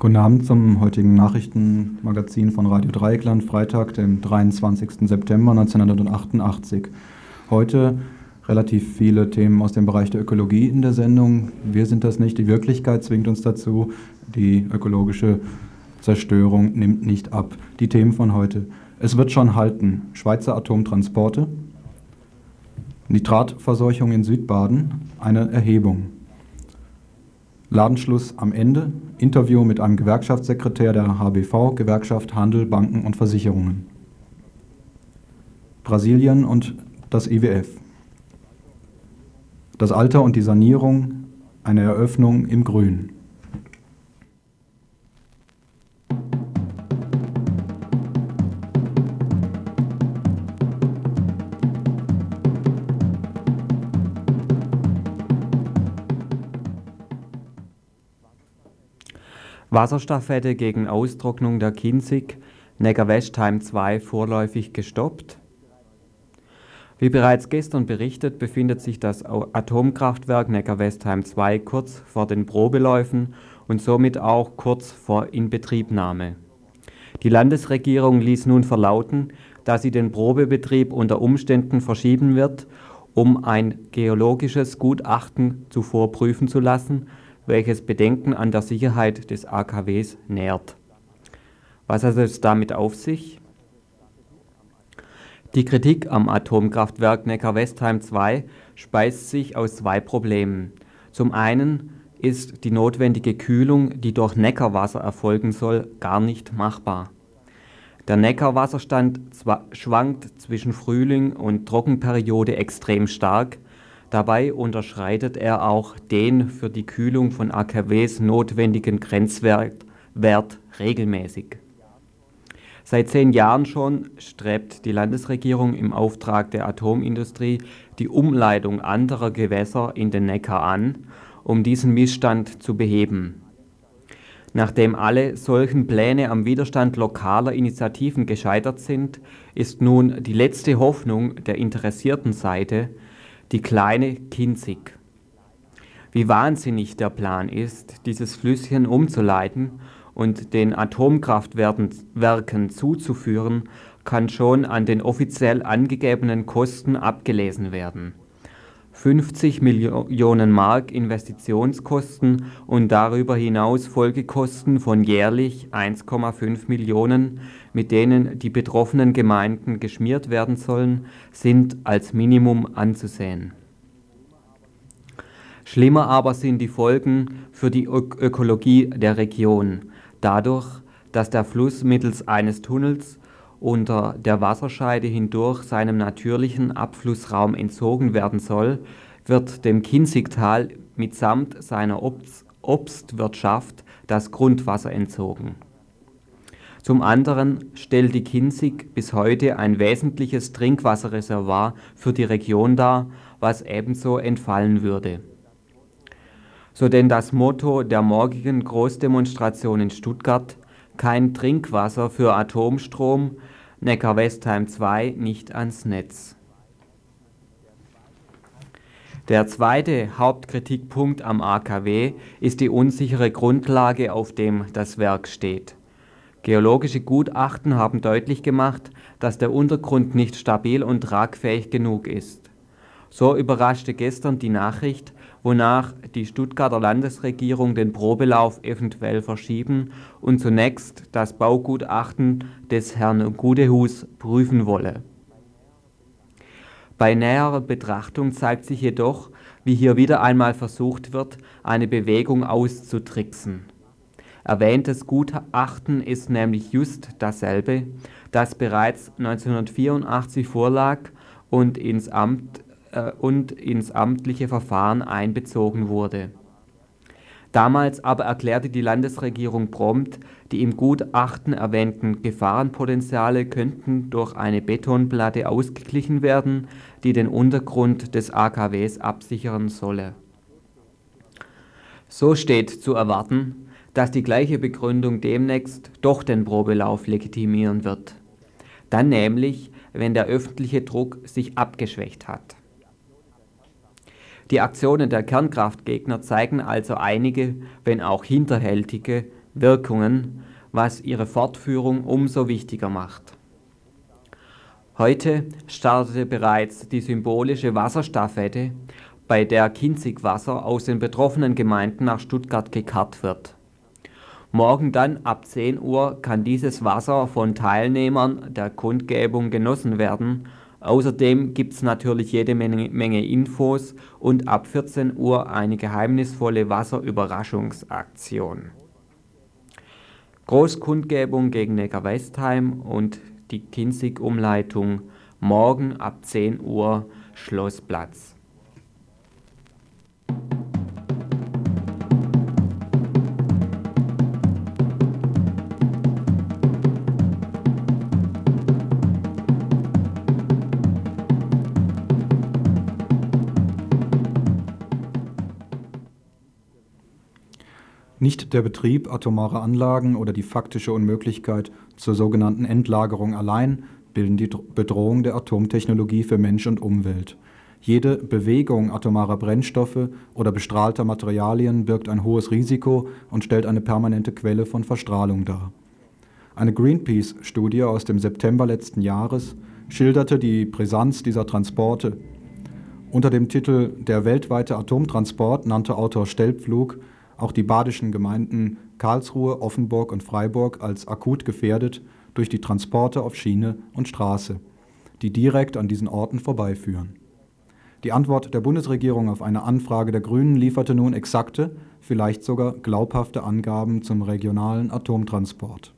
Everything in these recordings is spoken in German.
Guten Abend zum heutigen Nachrichtenmagazin von Radio Dreieckland, Freitag, dem 23. September 1988. Heute relativ viele Themen aus dem Bereich der Ökologie in der Sendung. Wir sind das nicht, die Wirklichkeit zwingt uns dazu. Die ökologische Zerstörung nimmt nicht ab. Die Themen von heute. Es wird schon halten. Schweizer Atomtransporte, Nitratverseuchung in Südbaden, eine Erhebung. Ladenschluss am Ende, Interview mit einem Gewerkschaftssekretär der HBV, Gewerkschaft Handel, Banken und Versicherungen. Brasilien und das IWF. Das Alter und die Sanierung, eine Eröffnung im Grün. Wasserstaffette gegen Austrocknung der Kinzig, Neckar-Westheim 2 vorläufig gestoppt. Wie bereits gestern berichtet, befindet sich das Atomkraftwerk Neckar-Westheim 2 kurz vor den Probeläufen und somit auch kurz vor Inbetriebnahme. Die Landesregierung ließ nun verlauten, dass sie den Probebetrieb unter Umständen verschieben wird, um ein geologisches Gutachten zuvor prüfen zu lassen welches Bedenken an der Sicherheit des AKWs nährt. Was hat es damit auf sich? Die Kritik am Atomkraftwerk Neckar-Westheim 2 speist sich aus zwei Problemen. Zum einen ist die notwendige Kühlung, die durch Neckarwasser erfolgen soll, gar nicht machbar. Der Neckarwasserstand schwankt zwischen Frühling und Trockenperiode extrem stark, Dabei unterschreitet er auch den für die Kühlung von AKWs notwendigen Grenzwert Wert regelmäßig. Seit zehn Jahren schon strebt die Landesregierung im Auftrag der Atomindustrie die Umleitung anderer Gewässer in den Neckar an, um diesen Missstand zu beheben. Nachdem alle solchen Pläne am Widerstand lokaler Initiativen gescheitert sind, ist nun die letzte Hoffnung der interessierten Seite die kleine Kinzig. Wie wahnsinnig der Plan ist, dieses Flüsschen umzuleiten und den Atomkraftwerken zuzuführen, kann schon an den offiziell angegebenen Kosten abgelesen werden. 50 Millionen Mark Investitionskosten und darüber hinaus Folgekosten von jährlich 1,5 Millionen, mit denen die betroffenen Gemeinden geschmiert werden sollen, sind als Minimum anzusehen. Schlimmer aber sind die Folgen für die Ökologie der Region, dadurch, dass der Fluss mittels eines Tunnels unter der Wasserscheide hindurch seinem natürlichen Abflussraum entzogen werden soll, wird dem Kinzigtal mitsamt seiner Obstwirtschaft das Grundwasser entzogen. Zum anderen stellt die Kinzig bis heute ein wesentliches Trinkwasserreservoir für die Region dar, was ebenso entfallen würde. So denn das Motto der morgigen Großdemonstration in Stuttgart kein Trinkwasser für Atomstrom, Neckar-Westheim 2 nicht ans Netz. Der zweite Hauptkritikpunkt am AKW ist die unsichere Grundlage, auf dem das Werk steht. Geologische Gutachten haben deutlich gemacht, dass der Untergrund nicht stabil und tragfähig genug ist. So überraschte gestern die Nachricht, wonach die Stuttgarter Landesregierung den Probelauf eventuell verschieben und zunächst das Baugutachten des Herrn Gudehus prüfen wolle. Bei näherer Betrachtung zeigt sich jedoch, wie hier wieder einmal versucht wird, eine Bewegung auszutricksen. Erwähntes Gutachten ist nämlich just dasselbe, das bereits 1984 vorlag und ins Amt äh, und ins amtliche Verfahren einbezogen wurde. Damals aber erklärte die Landesregierung prompt, die im Gutachten erwähnten Gefahrenpotenziale könnten durch eine Betonplatte ausgeglichen werden, die den Untergrund des AKWs absichern solle. So steht zu erwarten, dass die gleiche Begründung demnächst doch den Probelauf legitimieren wird. Dann nämlich, wenn der öffentliche Druck sich abgeschwächt hat. Die Aktionen der Kernkraftgegner zeigen also einige, wenn auch hinterhältige Wirkungen, was ihre Fortführung umso wichtiger macht. Heute startete bereits die symbolische Wasserstaffette, bei der Kinzigwasser aus den betroffenen Gemeinden nach Stuttgart gekarrt wird. Morgen dann ab 10 Uhr kann dieses Wasser von Teilnehmern der Kundgebung genossen werden. Außerdem gibt es natürlich jede Menge, Menge, Infos und ab 14 Uhr eine geheimnisvolle Wasserüberraschungsaktion. Großkundgebung gegen Neckar-Westheim und die Kinzig-Umleitung morgen ab 10 Uhr Schlossplatz. Nicht der Betrieb atomarer Anlagen oder die faktische Unmöglichkeit zur sogenannten Endlagerung allein bilden die Bedrohung der Atomtechnologie für Mensch und Umwelt. Jede Bewegung atomarer Brennstoffe oder bestrahlter Materialien birgt ein hohes Risiko und stellt eine permanente Quelle von Verstrahlung dar. Eine Greenpeace-Studie aus dem September letzten Jahres schilderte die Brisanz dieser Transporte. Unter dem Titel Der weltweite Atomtransport nannte Autor Stelpflug auch die badischen Gemeinden Karlsruhe, Offenburg und Freiburg als akut gefährdet durch die Transporte auf Schiene und Straße, die direkt an diesen Orten vorbeiführen. Die Antwort der Bundesregierung auf eine Anfrage der Grünen lieferte nun exakte, vielleicht sogar glaubhafte Angaben zum regionalen Atomtransport.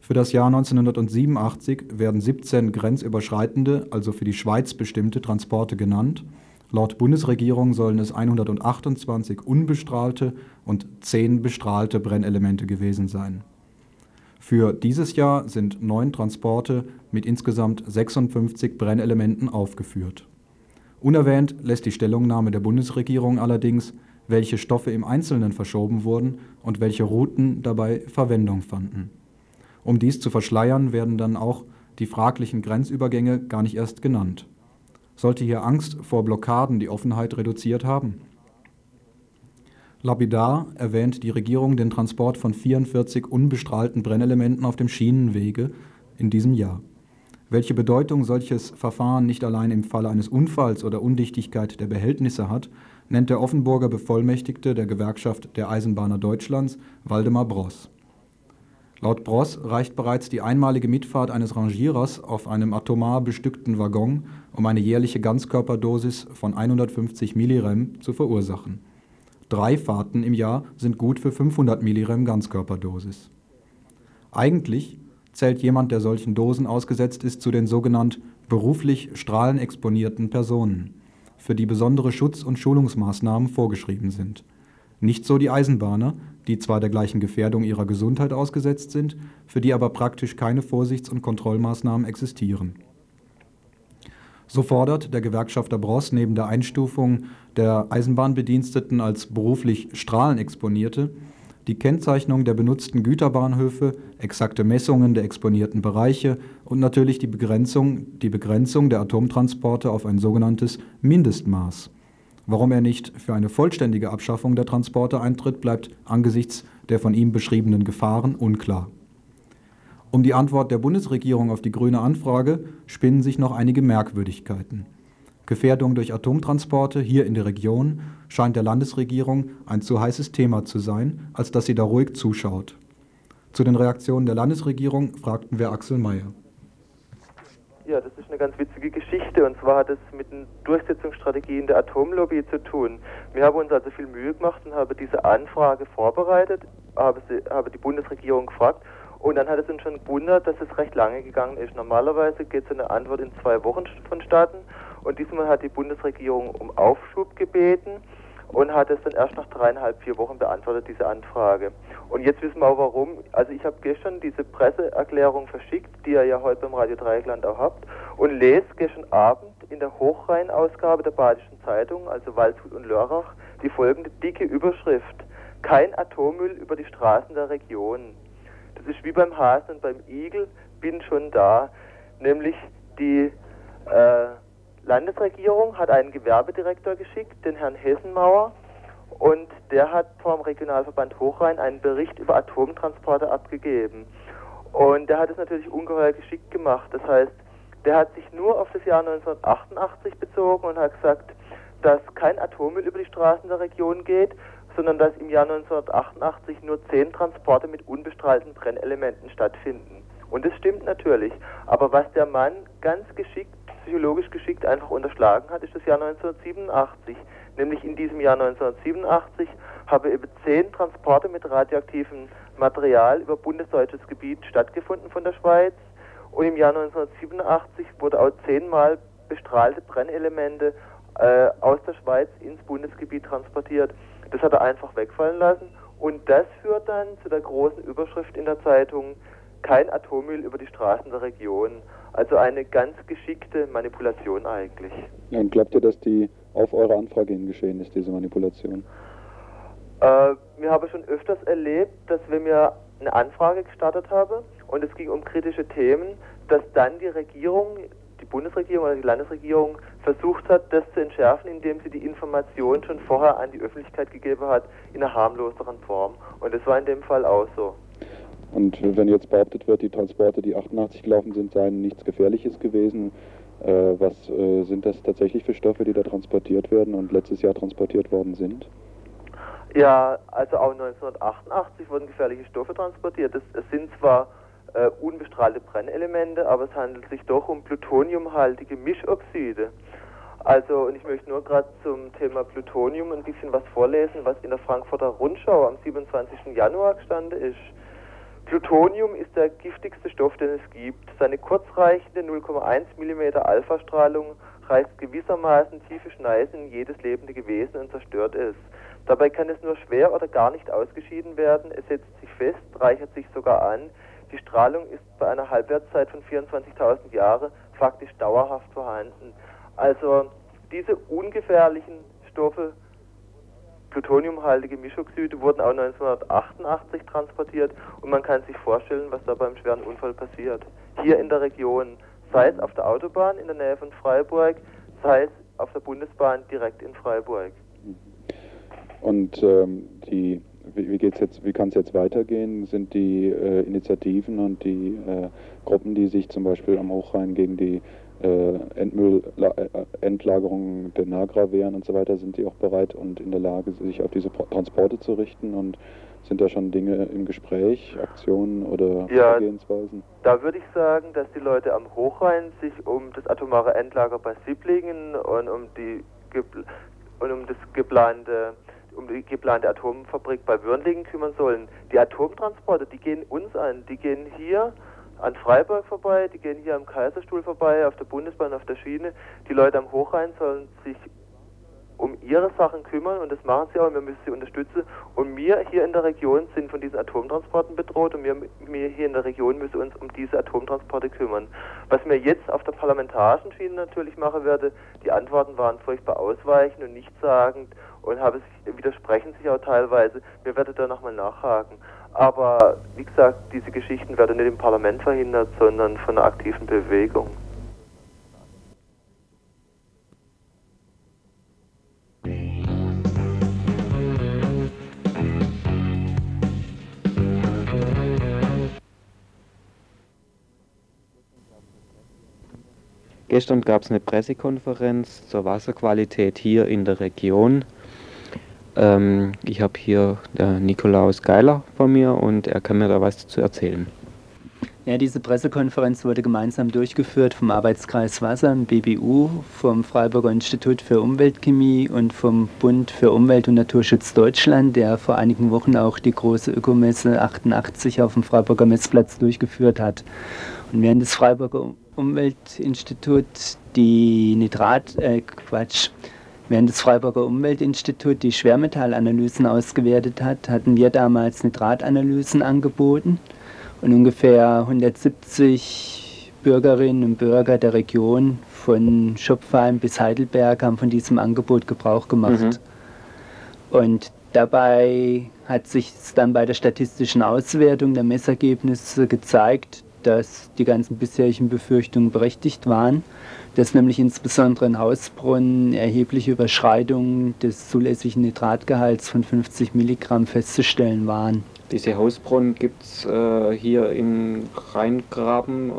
Für das Jahr 1987 werden 17 grenzüberschreitende, also für die Schweiz bestimmte Transporte genannt Laut Bundesregierung sollen es 128 unbestrahlte und 10 bestrahlte Brennelemente gewesen sein. Für dieses Jahr sind neun Transporte mit insgesamt 56 Brennelementen aufgeführt. Unerwähnt lässt die Stellungnahme der Bundesregierung allerdings, welche Stoffe im Einzelnen verschoben wurden und welche Routen dabei Verwendung fanden. Um dies zu verschleiern, werden dann auch die fraglichen Grenzübergänge gar nicht erst genannt sollte hier Angst vor Blockaden die Offenheit reduziert haben? Lapidar erwähnt die Regierung den Transport von 44 unbestrahlten Brennelementen auf dem Schienenwege in diesem Jahr. Welche Bedeutung solches Verfahren nicht allein im Falle eines Unfalls oder Undichtigkeit der Behältnisse hat, nennt der Offenburger Bevollmächtigte der Gewerkschaft der Eisenbahner Deutschlands, Waldemar Bross. Laut Bross reicht bereits die einmalige Mitfahrt eines Rangierers auf einem atomar bestückten Waggon, um eine jährliche Ganzkörperdosis von 150 Millirem zu verursachen. Drei Fahrten im Jahr sind gut für 500 Millirem Ganzkörperdosis. Eigentlich zählt jemand, der solchen Dosen ausgesetzt ist, zu den sogenannt beruflich strahlenexponierten Personen, für die besondere Schutz- und Schulungsmaßnahmen vorgeschrieben sind. Nicht so die Eisenbahner, die zwar der gleichen Gefährdung ihrer Gesundheit ausgesetzt sind, für die aber praktisch keine Vorsichts- und Kontrollmaßnahmen existieren. So fordert der Gewerkschafter Bross neben der Einstufung der Eisenbahnbediensteten als beruflich Strahlenexponierte die Kennzeichnung der benutzten Güterbahnhöfe, exakte Messungen der exponierten Bereiche und natürlich die Begrenzung, die Begrenzung der Atomtransporte auf ein sogenanntes Mindestmaß. Warum er nicht für eine vollständige Abschaffung der Transporte eintritt, bleibt angesichts der von ihm beschriebenen Gefahren unklar. Um die Antwort der Bundesregierung auf die grüne Anfrage spinnen sich noch einige Merkwürdigkeiten. Gefährdung durch Atomtransporte hier in der Region scheint der Landesregierung ein zu heißes Thema zu sein, als dass sie da ruhig zuschaut. Zu den Reaktionen der Landesregierung fragten wir Axel Mayer. Ja, das ist eine ganz witzige Geschichte und zwar hat es mit den Durchsetzungsstrategien der Atomlobby zu tun. Wir haben uns also viel Mühe gemacht und haben diese Anfrage vorbereitet, habe, sie, habe die Bundesregierung gefragt und dann hat es uns schon gewundert, dass es recht lange gegangen ist. Normalerweise geht so eine Antwort in zwei Wochen vonstatten und diesmal hat die Bundesregierung um Aufschub gebeten und hat es dann erst nach dreieinhalb, vier Wochen beantwortet, diese Anfrage. Und jetzt wissen wir auch warum. Also ich habe gestern diese Presseerklärung verschickt, die ihr ja heute beim Radio Dreieckland auch habt, und lese gestern Abend in der Hochrhein-Ausgabe der Badischen Zeitung, also Waldshut und Lörrach, die folgende dicke Überschrift. Kein Atommüll über die Straßen der Region. Das ist wie beim Hasen und beim Igel, bin schon da. Nämlich die äh, Landesregierung hat einen Gewerbedirektor geschickt, den Herrn Hessenmauer, und der hat vom Regionalverband Hochrhein einen Bericht über Atomtransporte abgegeben. Und der hat es natürlich ungeheuer geschickt gemacht. Das heißt, der hat sich nur auf das Jahr 1988 bezogen und hat gesagt, dass kein Atommüll über die Straßen der Region geht, sondern dass im Jahr 1988 nur zehn Transporte mit unbestrahlten Brennelementen stattfinden. Und das stimmt natürlich. Aber was der Mann ganz geschickt, psychologisch geschickt einfach unterschlagen hat, ist das Jahr 1987. Nämlich in diesem Jahr 1987 habe eben zehn Transporte mit radioaktivem Material über bundesdeutsches Gebiet stattgefunden von der Schweiz. Und im Jahr 1987 wurde auch zehnmal bestrahlte Brennelemente äh, aus der Schweiz ins Bundesgebiet transportiert. Das hat er einfach wegfallen lassen. Und das führt dann zu der großen Überschrift in der Zeitung, kein Atommüll über die Straßen der Region. Also eine ganz geschickte Manipulation eigentlich. Und glaubt ihr, dass die auf eure Anfrage hin geschehen ist, diese Manipulation? Äh, wir haben schon öfters erlebt, dass wenn wir eine Anfrage gestartet haben und es ging um kritische Themen, dass dann die Regierung, die Bundesregierung oder die Landesregierung versucht hat, das zu entschärfen, indem sie die Information schon vorher an die Öffentlichkeit gegeben hat, in einer harmloseren Form. Und das war in dem Fall auch so. Und wenn jetzt behauptet wird, die Transporte, die 88 gelaufen sind, seien nichts Gefährliches gewesen, äh, was äh, sind das tatsächlich für Stoffe, die da transportiert werden und letztes Jahr transportiert worden sind? Ja, also auch 1988 wurden gefährliche Stoffe transportiert. Es, es sind zwar äh, unbestrahlte Brennelemente, aber es handelt sich doch um plutoniumhaltige Mischoxide. Also, und ich möchte nur gerade zum Thema Plutonium ein bisschen was vorlesen, was in der Frankfurter Rundschau am 27. Januar gestanden ist. Plutonium ist der giftigste Stoff, den es gibt. Seine kurzreichende 0,1 mm Alpha-Strahlung reißt gewissermaßen tiefe Schneisen in jedes lebende Gewesen und zerstört es. Dabei kann es nur schwer oder gar nicht ausgeschieden werden. Es setzt sich fest, reichert sich sogar an. Die Strahlung ist bei einer Halbwertszeit von 24.000 Jahren faktisch dauerhaft vorhanden. Also diese ungefährlichen Stoffe, plutoniumhaltige Mischoxide, wurden auch 1988 transportiert und man kann sich vorstellen, was da beim schweren Unfall passiert. Hier in der Region, sei es auf der Autobahn in der Nähe von Freiburg, sei es auf der Bundesbahn direkt in Freiburg. Und ähm, die wie, wie wie kann es jetzt weitergehen? Sind die äh, Initiativen und die äh, Gruppen, die sich zum Beispiel am Hochrhein gegen die äh, Endlagerung äh, der Nagra wehren und so weiter, sind die auch bereit und in der Lage, sich auf diese Transporte zu richten und sind da schon Dinge im Gespräch, Aktionen oder ja, Vorgehensweisen? Da würde ich sagen, dass die Leute am Hochrhein sich um das atomare Endlager bei Siblingen und um die und um das geplante um die geplante Atomfabrik bei Würnlingen kümmern sollen. Die Atomtransporte, die gehen uns an. Die gehen hier an Freiburg vorbei, die gehen hier am Kaiserstuhl vorbei, auf der Bundesbahn, auf der Schiene. Die Leute am Hochrhein sollen sich um ihre Sachen kümmern und das machen sie auch und wir müssen sie unterstützen. Und wir hier in der Region sind von diesen Atomtransporten bedroht und wir, wir hier in der Region müssen uns um diese Atomtransporte kümmern. Was mir jetzt auf der parlamentarischen Schiene natürlich machen werde, die Antworten waren furchtbar ausweichend und nichtssagend und habe sich, widersprechen sich auch teilweise. Wir werden da nochmal nachhaken. Aber wie gesagt, diese Geschichten werden nicht im Parlament verhindert, sondern von einer aktiven Bewegung. Gestern gab es eine Pressekonferenz zur Wasserqualität hier in der Region. Ähm, ich habe hier der Nikolaus Geiler von mir und er kann mir da was zu erzählen. Ja, diese Pressekonferenz wurde gemeinsam durchgeführt vom Arbeitskreis Wasser, BBU, vom Freiburger Institut für Umweltchemie und vom Bund für Umwelt und Naturschutz Deutschland, der vor einigen Wochen auch die große Ökomesse 88 auf dem Freiburger Messplatz durchgeführt hat. Und während das Freiburger Umweltinstitut die Nitrat, äh, Quatsch, Während das Freiburger Umweltinstitut die Schwermetallanalysen ausgewertet hat, hatten wir damals Nitratanalysen angeboten und ungefähr 170 Bürgerinnen und Bürger der Region von Schopfheim bis Heidelberg haben von diesem Angebot Gebrauch gemacht. Mhm. Und dabei hat sich dann bei der statistischen Auswertung der Messergebnisse gezeigt, dass die ganzen bisherigen Befürchtungen berechtigt waren, dass nämlich insbesondere in Hausbrunnen erhebliche Überschreitungen des zulässigen Nitratgehalts von 50 Milligramm festzustellen waren. Diese Hausbrunnen gibt es äh, hier im Rheingraben? Äh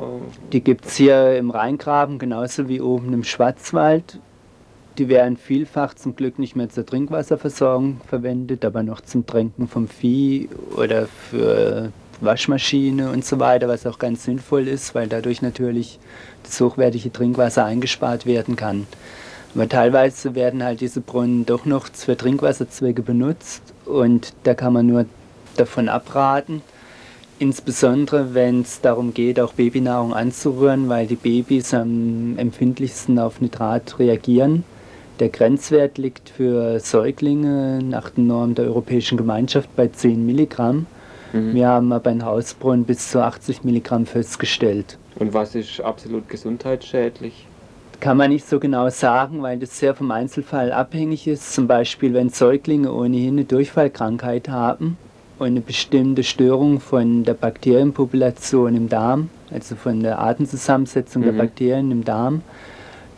die gibt es hier im Rheingraben genauso wie oben im Schwarzwald. Die werden vielfach zum Glück nicht mehr zur Trinkwasserversorgung verwendet, aber noch zum Tränken vom Vieh oder für Waschmaschine und so weiter, was auch ganz sinnvoll ist, weil dadurch natürlich das hochwertige Trinkwasser eingespart werden kann. Aber teilweise werden halt diese Brunnen doch noch für Trinkwasserzwecke benutzt und da kann man nur davon abraten, insbesondere wenn es darum geht, auch Babynahrung anzurühren, weil die Babys am empfindlichsten auf Nitrat reagieren. Der Grenzwert liegt für Säuglinge nach den Normen der Europäischen Gemeinschaft bei 10 Milligramm. Mhm. Wir haben aber in Hausbrunnen bis zu 80 Milligramm festgestellt. Und was ist absolut gesundheitsschädlich? Kann man nicht so genau sagen, weil das sehr vom Einzelfall abhängig ist. Zum Beispiel, wenn Säuglinge ohnehin eine Durchfallkrankheit haben und eine bestimmte Störung von der Bakterienpopulation im Darm, also von der Artenzusammensetzung mhm. der Bakterien im Darm,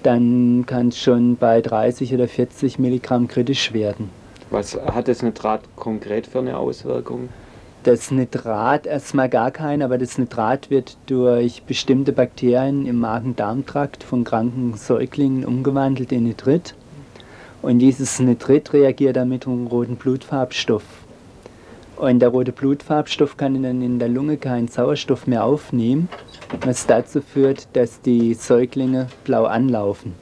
dann kann es schon bei 30 oder 40 Milligramm kritisch werden. Was hat das Nitrat konkret für eine Auswirkung? Das Nitrat erstmal gar kein, aber das Nitrat wird durch bestimmte Bakterien im Magen-Darm-Trakt von kranken Säuglingen umgewandelt in Nitrit. Und dieses Nitrit reagiert dann mit einem roten Blutfarbstoff. Und der rote Blutfarbstoff kann dann in der Lunge keinen Sauerstoff mehr aufnehmen, was dazu führt, dass die Säuglinge blau anlaufen.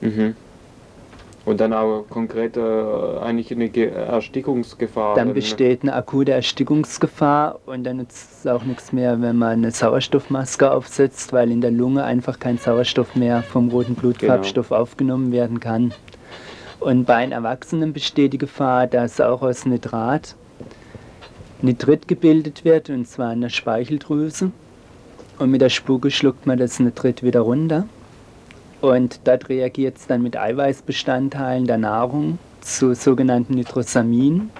Mhm. Und dann auch konkret äh, eigentlich eine Ge Erstickungsgefahr. Dann besteht eine akute Erstickungsgefahr und dann nützt es auch nichts mehr, wenn man eine Sauerstoffmaske aufsetzt, weil in der Lunge einfach kein Sauerstoff mehr vom roten Blutfarbstoff genau. aufgenommen werden kann. Und bei einem Erwachsenen besteht die Gefahr, dass auch aus Nitrat Nitrit gebildet wird, und zwar in der Speicheldrüse. Und mit der Spucke schluckt man das Nitrit wieder runter. Und dort reagiert es dann mit Eiweißbestandteilen der Nahrung zu sogenannten Nitrosaminen.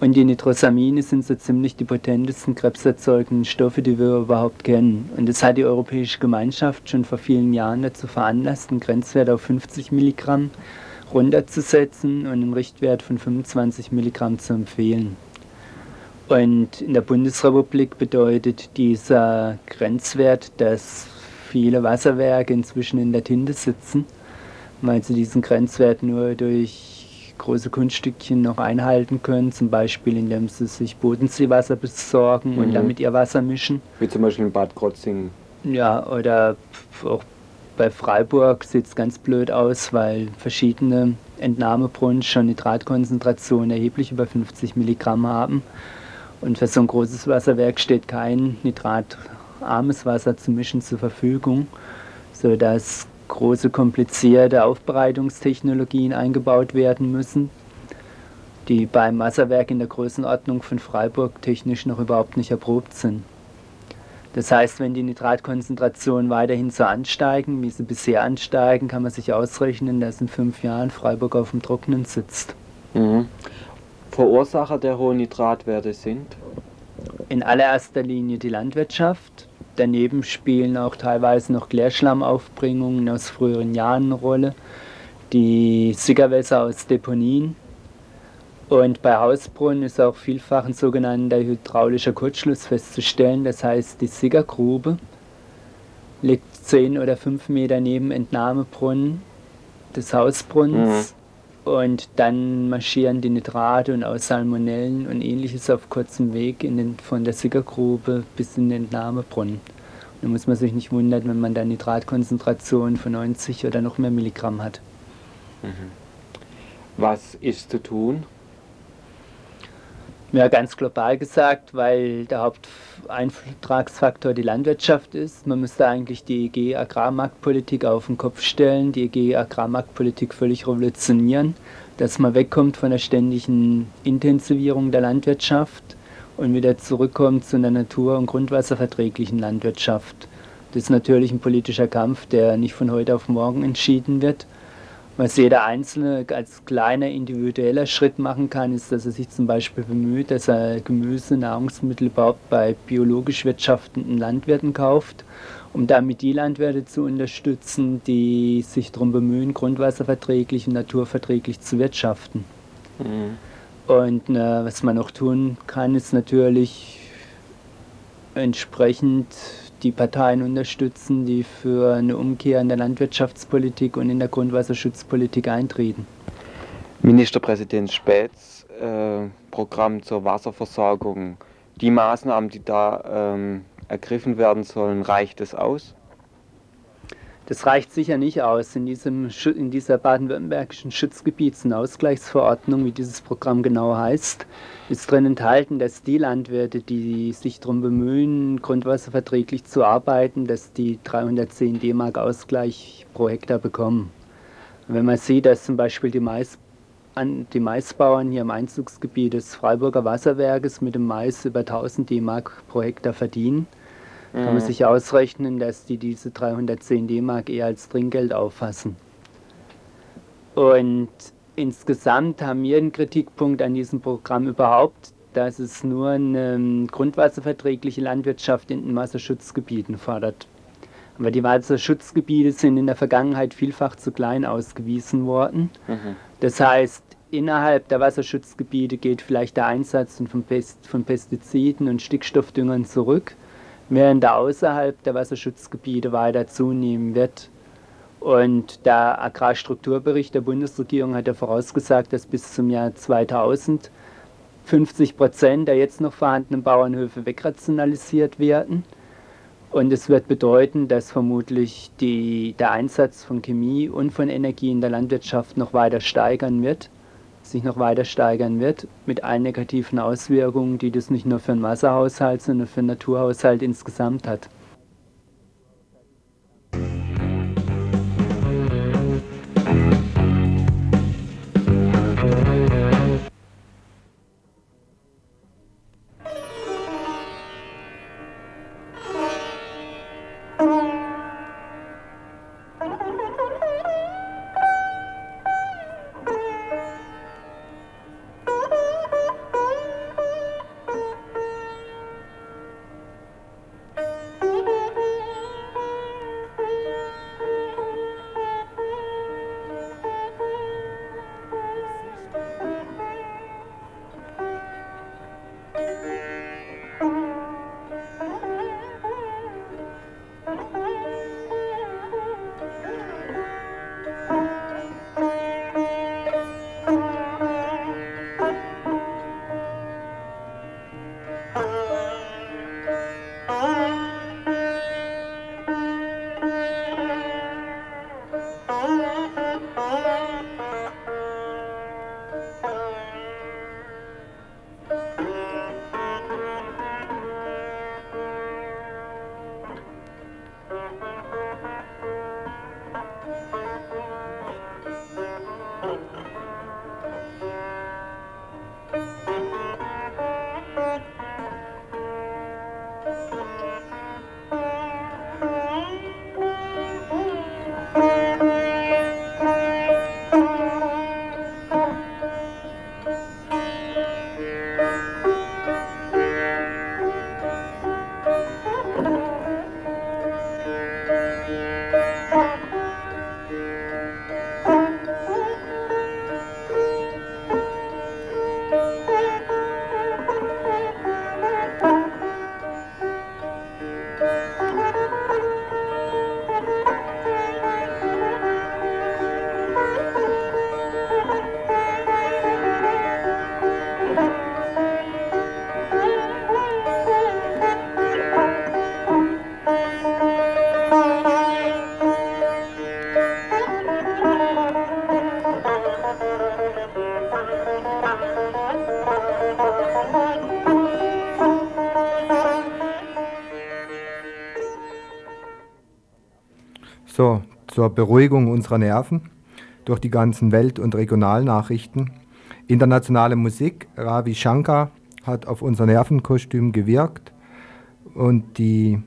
Und die Nitrosamine sind so ziemlich die potentesten krebserzeugenden Stoffe, die wir überhaupt kennen. Und das hat die Europäische Gemeinschaft schon vor vielen Jahren dazu veranlasst, einen Grenzwert auf 50 Milligramm runterzusetzen und einen Richtwert von 25 Milligramm zu empfehlen. Und in der Bundesrepublik bedeutet dieser Grenzwert, dass viele Wasserwerke inzwischen in der Tinte sitzen, weil sie diesen Grenzwert nur durch große Kunststückchen noch einhalten können, zum Beispiel indem sie sich Bodenseewasser besorgen mhm. und damit ihr Wasser mischen. Wie zum Beispiel in Bad Krotzingen. Ja, oder auch bei Freiburg sieht es ganz blöd aus, weil verschiedene Entnahmebrunnen schon Nitratkonzentrationen erheblich über 50 Milligramm haben. Und für so ein großes Wasserwerk steht kein Nitrat armes Wasser zu mischen zur Verfügung, sodass große komplizierte Aufbereitungstechnologien eingebaut werden müssen, die beim Wasserwerk in der Größenordnung von Freiburg technisch noch überhaupt nicht erprobt sind. Das heißt, wenn die Nitratkonzentrationen weiterhin so ansteigen, wie sie bisher ansteigen, kann man sich ausrechnen, dass in fünf Jahren Freiburg auf dem Trockenen sitzt. Mhm. Verursacher der hohen Nitratwerte sind? In allererster Linie die Landwirtschaft, Daneben spielen auch teilweise noch Klärschlammaufbringungen aus früheren Jahren eine Rolle, die Sickerwässer aus Deponien. Und bei Hausbrunnen ist auch vielfach ein sogenannter hydraulischer Kurzschluss festzustellen. Das heißt, die Sickergrube liegt 10 oder 5 Meter neben Entnahmebrunnen des Hausbrunnens. Mhm. Und dann marschieren die Nitrate und auch Salmonellen und ähnliches auf kurzem Weg den, von der Sickergrube bis in den Entnahmebrunnen. Da muss man sich nicht wundern, wenn man da Nitratkonzentration von 90 oder noch mehr Milligramm hat. Mhm. Was ist zu tun? Ja, ganz global gesagt, weil der Haupteintragsfaktor die Landwirtschaft ist. Man müsste eigentlich die EG Agrarmarktpolitik auf den Kopf stellen, die EG Agrarmarktpolitik völlig revolutionieren, dass man wegkommt von der ständigen Intensivierung der Landwirtschaft und wieder zurückkommt zu einer natur- und grundwasserverträglichen Landwirtschaft. Das ist natürlich ein politischer Kampf, der nicht von heute auf morgen entschieden wird Was jeder Einzelne als kleiner individueller Schritt machen kann, ist, dass er sich zum Beispiel bemüht, dass er Gemüse, Nahrungsmittel überhaupt bei biologisch wirtschaftenden Landwirten kauft, um damit die Landwirte zu unterstützen, die sich darum bemühen, grundwasserverträglich und naturverträglich zu wirtschaften. Mhm. Und äh, was man auch tun kann, ist natürlich entsprechend die Parteien unterstützen, die für eine Umkehr in der Landwirtschaftspolitik und in der Grundwasserschutzpolitik eintreten. Ministerpräsident Späths äh, Programm zur Wasserversorgung, die Maßnahmen, die da ähm, ergriffen werden sollen, reicht es aus? Das reicht sicher nicht aus. In, diesem, in dieser baden-württembergischen Schutzgebiets- und Ausgleichsverordnung, wie dieses Programm genau heißt, ist drin enthalten, dass die Landwirte, die sich darum bemühen, grundwasserverträglich zu arbeiten, dass die 310 D-Mark Ausgleich pro Hektar bekommen. Und wenn man sieht, dass zum Beispiel die, Mais, die Maisbauern hier im Einzugsgebiet des Freiburger Wasserwerkes mit dem Mais über 1000 D-Mark pro Hektar verdienen, kann man mhm. sich ausrechnen, dass die diese 310 D-Mark eher als Trinkgeld auffassen. Und insgesamt haben wir einen Kritikpunkt an diesem Programm überhaupt, dass es nur eine grundwasserverträgliche Landwirtschaft in den Wasserschutzgebieten fordert. Aber die Wasserschutzgebiete sind in der Vergangenheit vielfach zu klein ausgewiesen worden. Mhm. Das heißt, innerhalb der Wasserschutzgebiete geht vielleicht der Einsatz von, Pest von Pestiziden und Stickstoffdüngern zurück während er außerhalb der Wasserschutzgebiete weiter zunehmen wird. Und der Agrarstrukturbericht der Bundesregierung hat ja vorausgesagt, dass bis zum Jahr 2000 50 Prozent der jetzt noch vorhandenen Bauernhöfe wegrationalisiert werden. Und es wird bedeuten, dass vermutlich die, der Einsatz von Chemie und von Energie in der Landwirtschaft noch weiter steigern wird sich noch weiter steigern wird, mit allen negativen Auswirkungen, die das nicht nur für den Wasserhaushalt, sondern für den Naturhaushalt insgesamt hat. So, zur Beruhigung unserer Nerven durch die ganzen Welt- und Regionalnachrichten. Internationale Musik, Ravi Shankar hat auf unser Nervenkostüm gewirkt und die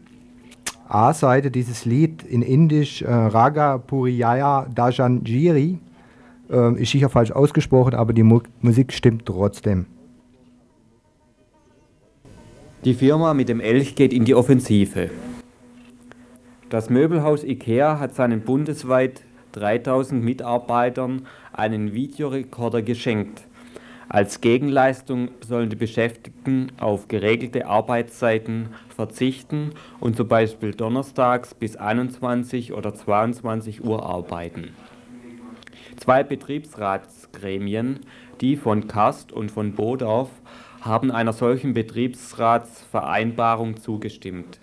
A-Seite dieses Lied in Indisch äh, Raga Puriyaya Dajanjiri äh, ist sicher falsch ausgesprochen, aber die Mu Musik stimmt trotzdem. Die Firma mit dem Elch geht in die Offensive. Das Möbelhaus IKEA hat seinen bundesweit 3000 Mitarbeitern einen Videorekorder geschenkt. Als Gegenleistung sollen die Beschäftigten auf geregelte Arbeitszeiten verzichten und zum Beispiel donnerstags bis 21 oder 22 Uhr arbeiten. Zwei Betriebsratsgremien, die von Kast und von Bodorf, haben einer solchen Betriebsratsvereinbarung zugestimmt.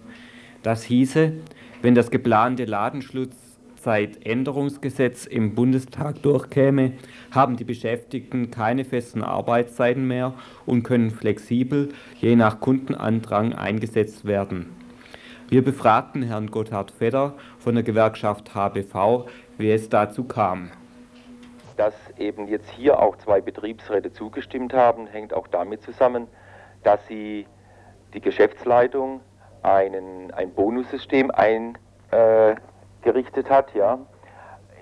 Das hieße, wenn das geplante Ladenschlusszeitänderungsgesetz im Bundestag durchkäme, haben die Beschäftigten keine festen Arbeitszeiten mehr und können flexibel je nach Kundenandrang eingesetzt werden. Wir befragten Herrn Gotthard Fedder von der Gewerkschaft HBV, wie es dazu kam. Dass eben jetzt hier auch zwei Betriebsräte zugestimmt haben, hängt auch damit zusammen, dass sie die Geschäftsleitung einen, ein Bonussystem eingerichtet äh, hat, ja,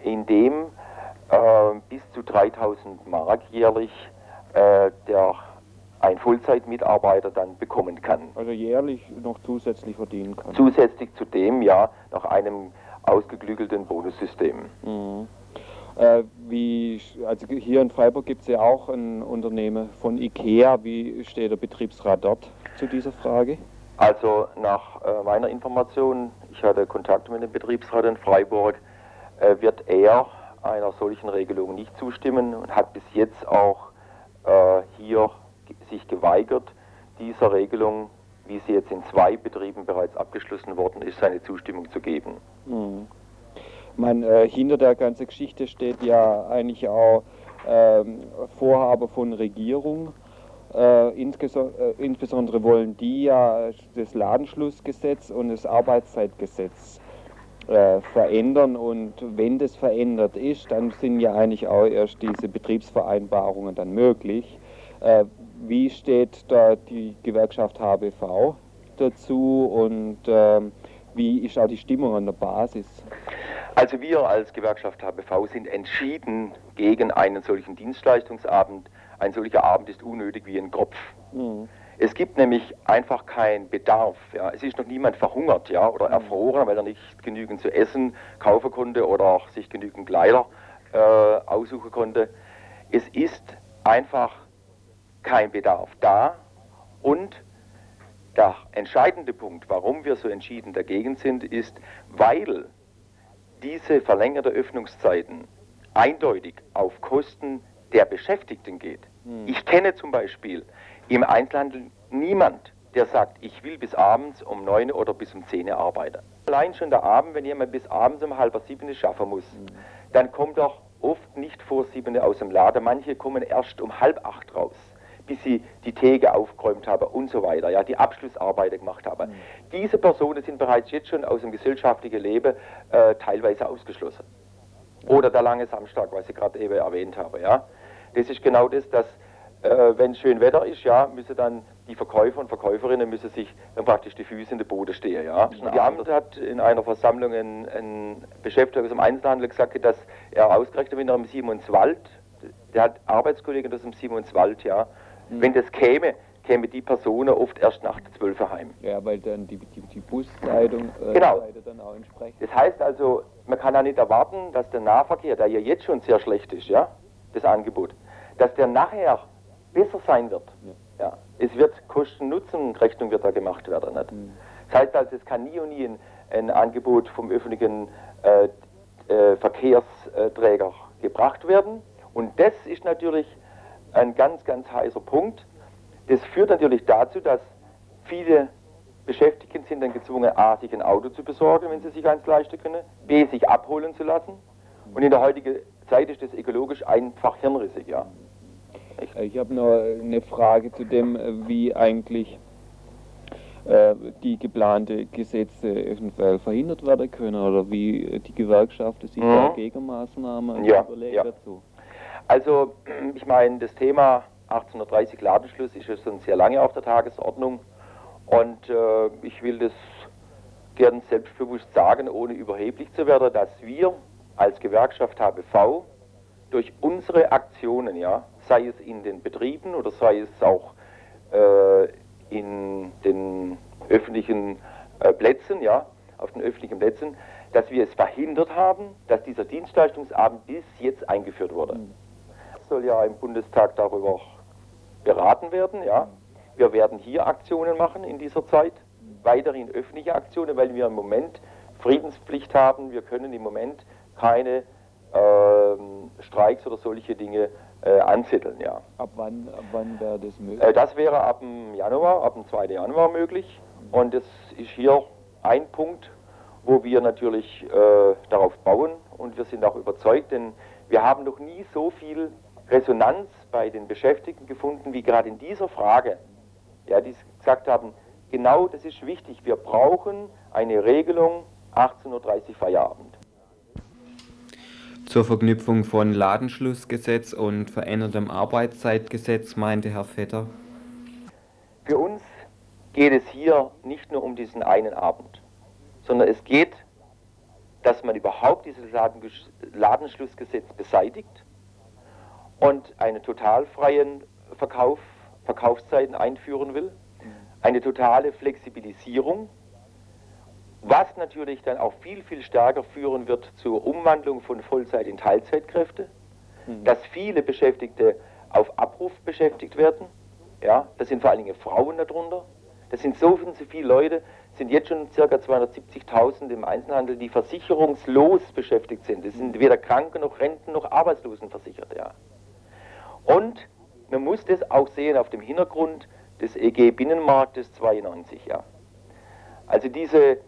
in dem äh, bis zu 3000 Mark jährlich äh, der ein Vollzeitmitarbeiter dann bekommen kann. Also jährlich noch zusätzlich verdienen kann. Zusätzlich zu dem, ja, nach einem ausgeklügelten Bonussystem. Mhm. Äh, wie, also hier in Freiburg gibt es ja auch ein Unternehmen von IKEA. Wie steht der Betriebsrat dort zu dieser Frage? Also nach äh, meiner Information, ich hatte Kontakt mit dem Betriebsrat in Freiburg, äh, wird er einer solchen Regelung nicht zustimmen und hat bis jetzt auch äh, hier sich geweigert, dieser Regelung, wie sie jetzt in zwei Betrieben bereits abgeschlossen worden ist, seine Zustimmung zu geben. Mhm man, äh, hinter der ganzen Geschichte steht ja eigentlich auch ähm, Vorhabe von Regierung. Äh, äh, insbesondere wollen die ja das Ladenschlussgesetz und das Arbeitszeitgesetz äh, verändern und wenn das verändert ist, dann sind ja eigentlich auch erst diese Betriebsvereinbarungen dann möglich. Äh, wie steht da die Gewerkschaft HBV dazu und ähm, wie ist auch die Stimmung an der Basis? Also wir als Gewerkschaft HBV sind entschieden gegen einen solchen Dienstleistungsabend. Ein solcher Abend ist unnötig wie ein Kropf. Mhm. Es gibt nämlich einfach keinen Bedarf. Ja. Es ist noch niemand verhungert ja, oder mhm. erfroren, weil er nicht genügend zu essen kaufen konnte oder sich genügend Kleider äh, aussuchen konnte. Es ist einfach kein Bedarf da und der entscheidende Punkt, warum wir so entschieden dagegen sind, ist, weil diese verlängerte Öffnungszeiten eindeutig auf Kosten der Beschäftigten geht. Hm. Ich kenne zum Beispiel im Einzelhandel niemand, der sagt, ich will bis abends um neun oder bis um zehn arbeiten. Allein schon der Abend, wenn jemand bis abends um halb sieben schaffen muss, hm. dann kommt doch oft nicht vor sieben aus dem Laden. Manche kommen erst um halb acht raus bis sie die Theke aufgeräumt haben und so weiter, ja, die Abschlussarbeiten gemacht haben. Mhm. Diese Personen sind bereits jetzt schon aus dem gesellschaftlichen Leben äh, teilweise ausgeschlossen. Oder der lange Samstag, was ich gerade eben erwähnt habe, ja. Das ist genau das, dass äh, wenn schön Wetter ist, ja, müssen dann die Verkäufer und Verkäuferinnen müssen sich dann praktisch die Füße in den Boden stehen, ja. Die Amt hat in einer Versammlung ein, ein Beschäftigter aus dem Einzelhandel gesagt, dass er ausgerechnet mit einem Simonswald, der hat Arbeitskollegen aus dem Simonswald, ja, Mhm. Wenn das käme, käme die Person oft erst nach 12 heim. Ja, weil dann die, die, die Busleitung äh, genau. dann auch entsprechend. Das heißt also, man kann ja nicht erwarten, dass der Nahverkehr, der ja jetzt schon sehr schlecht ist, ja, das Angebot, dass der nachher besser sein wird. Ja. ja. Es wird Kosten-Nutzen-Rechnung wird da gemacht werden. Nicht? Mhm. Das heißt also, es kann nie und nie ein, ein Angebot vom öffentlichen äh, äh, Verkehrsträger gebracht werden. Und das ist natürlich ein ganz, ganz heißer Punkt. Das führt natürlich dazu, dass viele Beschäftigten sind dann gezwungen, A, sich ein Auto zu besorgen, wenn sie sich eins leisten können, B, sich abholen zu lassen. Und in der heutigen Zeit ist das ökologisch einfach hirnrissig, ja. Ich habe noch eine Frage zu dem, wie eigentlich äh, die geplante Gesetze eventuell verhindert werden können oder wie die Gewerkschaften sich mhm. da Gegenmaßnahmen ja, überlegen ja. dazu. Also, ich meine, das Thema 1830 Ladenschluss ist schon sehr lange auf der Tagesordnung und äh, ich will das gern selbstbewusst sagen, ohne überheblich zu werden, dass wir als Gewerkschaft HBV durch unsere Aktionen, ja, sei es in den Betrieben oder sei es auch äh, in den öffentlichen äh, Plätzen, ja, auf den öffentlichen Plätzen, dass wir es verhindert haben, dass dieser Dienstleistungsabend bis jetzt eingeführt wurde. Mhm. Es soll ja im Bundestag darüber beraten werden, ja. Wir werden hier Aktionen machen in dieser Zeit, weiterhin öffentliche Aktionen, weil wir im Moment Friedenspflicht haben. Wir können im Moment keine äh, Streiks oder solche Dinge äh, anzetteln, ja. Ab wann, ab wann wäre das möglich? Äh, das wäre ab dem Januar, ab dem 2. Januar möglich. Und das ist hier ein Punkt, wo wir natürlich äh, darauf bauen und wir sind auch überzeugt, denn wir haben noch nie so viel Resonanz bei den Beschäftigten gefunden wie gerade in dieser Frage. Ja, die gesagt haben, genau das ist wichtig, wir brauchen eine Regelung 18.30 Uhr Feierabend. Zur Verknüpfung von Ladenschlussgesetz und verändertem Arbeitszeitgesetz meinte Herr Vetter. Für uns geht es hier nicht nur um diesen einen Abend, sondern es geht, dass man überhaupt dieses Ladenschlussgesetz beseitigt und einen totalfreien Verkauf, Verkaufszeiten einführen will, eine totale Flexibilisierung was natürlich dann auch viel, viel stärker führen wird zur Umwandlung von Vollzeit in Teilzeitkräfte, mhm. dass viele Beschäftigte auf Abruf beschäftigt werden. Ja, das sind vor allen Dingen Frauen darunter. Das sind so viele Leute, sind jetzt schon ca. 270.000 im Einzelhandel, die versicherungslos beschäftigt sind. Das sind weder Kranken noch Renten noch Arbeitslosen versichert. Ja. Und man muss das auch sehen auf dem Hintergrund des EG Binnenmarktes 92. Ja. Also diese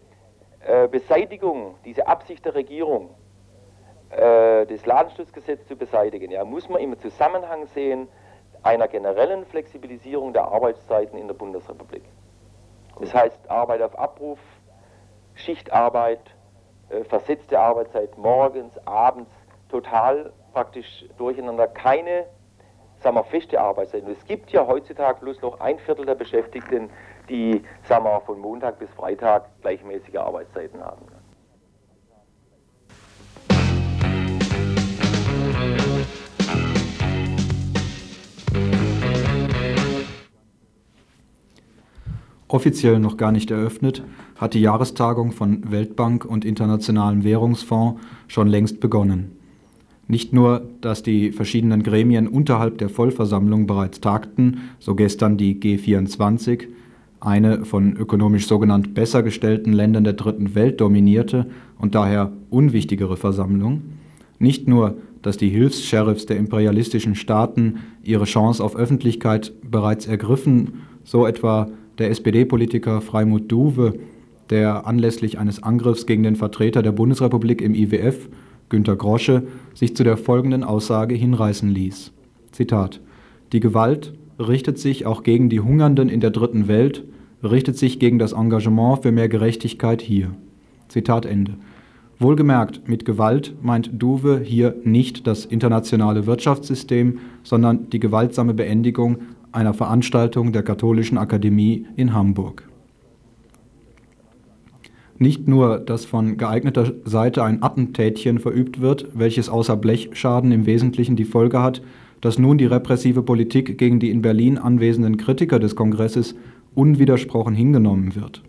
äh, Beseitigung, diese Absicht der Regierung, äh, das Ladenschutzgesetz zu beseitigen, ja, muss man im Zusammenhang sehen einer generellen Flexibilisierung der Arbeitszeiten in der Bundesrepublik. Das heißt Arbeit auf Abruf, Schichtarbeit, äh, versetzte Arbeitszeit morgens, abends, total praktisch durcheinander, keine sagen wir, feste Arbeitszeit. Und es gibt ja heutzutage bloß noch ein Viertel der Beschäftigten, die sagen wir, von Montag bis Freitag gleichmäßige Arbeitszeiten haben. Offiziell noch gar nicht eröffnet, hat die Jahrestagung von Weltbank und Internationalem Währungsfonds schon längst begonnen. Nicht nur, dass die verschiedenen Gremien unterhalb der Vollversammlung bereits tagten, so gestern die G24, eine von ökonomisch sogenannt besser gestellten Ländern der Dritten Welt dominierte und daher unwichtigere Versammlung. Nicht nur, dass die Hilfs-Sheriffs der imperialistischen Staaten ihre Chance auf Öffentlichkeit bereits ergriffen, so etwa der SPD-Politiker Freimut Duwe, der anlässlich eines Angriffs gegen den Vertreter der Bundesrepublik im IWF Günter Grosche, sich zu der folgenden Aussage hinreißen ließ. Zitat: Die Gewalt richtet sich auch gegen die Hungernden in der Dritten Welt, richtet sich gegen das Engagement für mehr Gerechtigkeit hier. Zitat Ende. Wohlgemerkt, mit Gewalt meint Duwe hier nicht das internationale Wirtschaftssystem, sondern die gewaltsame Beendigung einer Veranstaltung der Katholischen Akademie in Hamburg nicht nur, dass von geeigneter Seite ein Attentätchen verübt wird, welches außer Blechschaden im Wesentlichen die Folge hat, dass nun die repressive Politik gegen die in Berlin anwesenden Kritiker des Kongresses unwidersprochen hingenommen wird.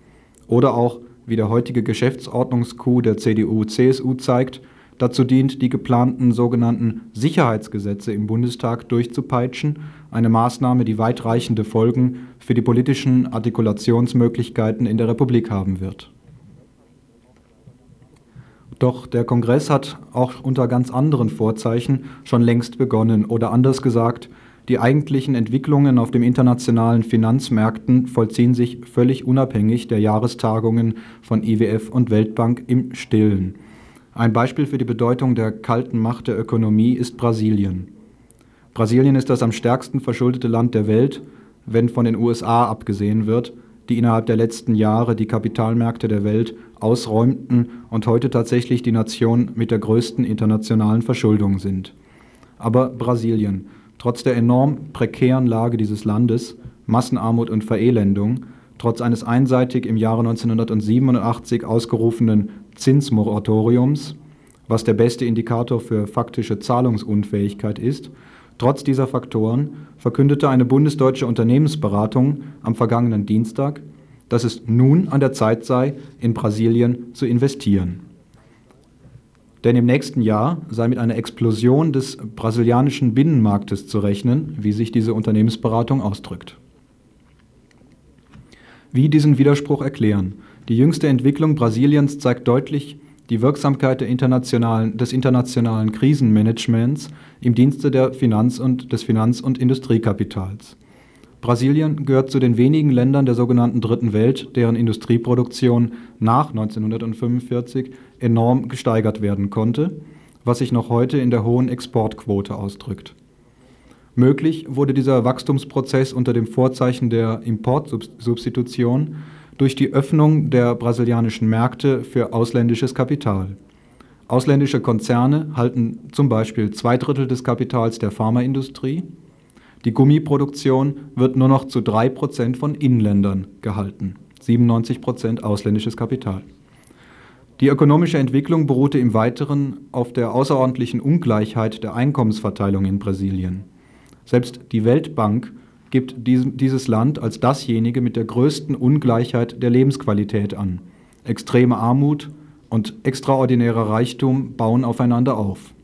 Oder auch, wie der heutige Geschäftsordnungscoup der CDU-CSU zeigt, dazu dient, die geplanten sogenannten Sicherheitsgesetze im Bundestag durchzupeitschen, eine Maßnahme, die weitreichende Folgen für die politischen Artikulationsmöglichkeiten in der Republik haben wird. Doch der Kongress hat auch unter ganz anderen Vorzeichen schon längst begonnen oder anders gesagt, die eigentlichen Entwicklungen auf den internationalen Finanzmärkten vollziehen sich völlig unabhängig der Jahrestagungen von IWF und Weltbank im Stillen. Ein Beispiel für die Bedeutung der kalten Macht der Ökonomie ist Brasilien. Brasilien ist das am stärksten verschuldete Land der Welt, wenn von den USA abgesehen wird, die innerhalb der letzten Jahre die Kapitalmärkte der Welt ausräumten und heute tatsächlich die Nation mit der größten internationalen Verschuldung sind. Aber Brasilien, trotz der enorm prekären Lage dieses Landes, Massenarmut und Verelendung, trotz eines einseitig im Jahre 1987 ausgerufenen Zinsmoratoriums, was der beste Indikator für faktische Zahlungsunfähigkeit ist, trotz dieser Faktoren verkündete eine bundesdeutsche Unternehmensberatung am vergangenen Dienstag, dass es nun an der Zeit sei, in Brasilien zu investieren. Denn im nächsten Jahr sei mit einer Explosion des brasilianischen Binnenmarktes zu rechnen, wie sich diese Unternehmensberatung ausdrückt. Wie diesen Widerspruch erklären? Die jüngste Entwicklung Brasiliens zeigt deutlich die Wirksamkeit internationalen, des internationalen Krisenmanagements im Dienste der Finanz und, des Finanz- und Industriekapitals. Brasilien gehört zu den wenigen Ländern der sogenannten Dritten Welt, deren Industrieproduktion nach 1945 enorm gesteigert werden konnte, was sich noch heute in der hohen Exportquote ausdrückt. Möglich wurde dieser Wachstumsprozess unter dem Vorzeichen der Importsubstitution durch die Öffnung der brasilianischen Märkte für ausländisches Kapital. Ausländische Konzerne halten zum Beispiel zwei Drittel des Kapitals der Pharmaindustrie die Gummiproduktion wird nur noch zu 3% von Inländern gehalten, 97% ausländisches Kapital. Die ökonomische Entwicklung beruhte im Weiteren auf der außerordentlichen Ungleichheit der Einkommensverteilung in Brasilien. Selbst die Weltbank gibt dieses Land als dasjenige mit der größten Ungleichheit der Lebensqualität an. Extreme Armut und extraordinärer Reichtum bauen aufeinander auf.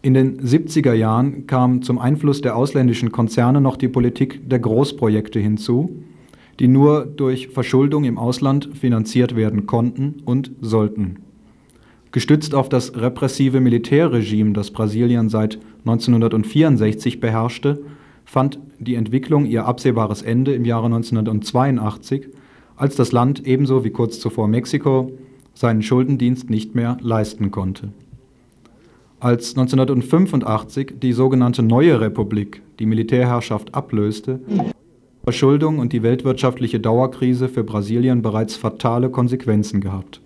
In den 70er Jahren kam zum Einfluss der ausländischen Konzerne noch die Politik der Großprojekte hinzu, die nur durch Verschuldung im Ausland finanziert werden konnten und sollten. Gestützt auf das repressive Militärregime, das Brasilien seit 1964 beherrschte, fand die Entwicklung ihr absehbares Ende im Jahre 1982, als das Land ebenso wie kurz zuvor Mexiko seinen Schuldendienst nicht mehr leisten konnte. Als 1985 die sogenannte Neue Republik die Militärherrschaft ablöste, Verschuldung und die weltwirtschaftliche Dauerkrise für Brasilien bereits fatale Konsequenzen gehabt.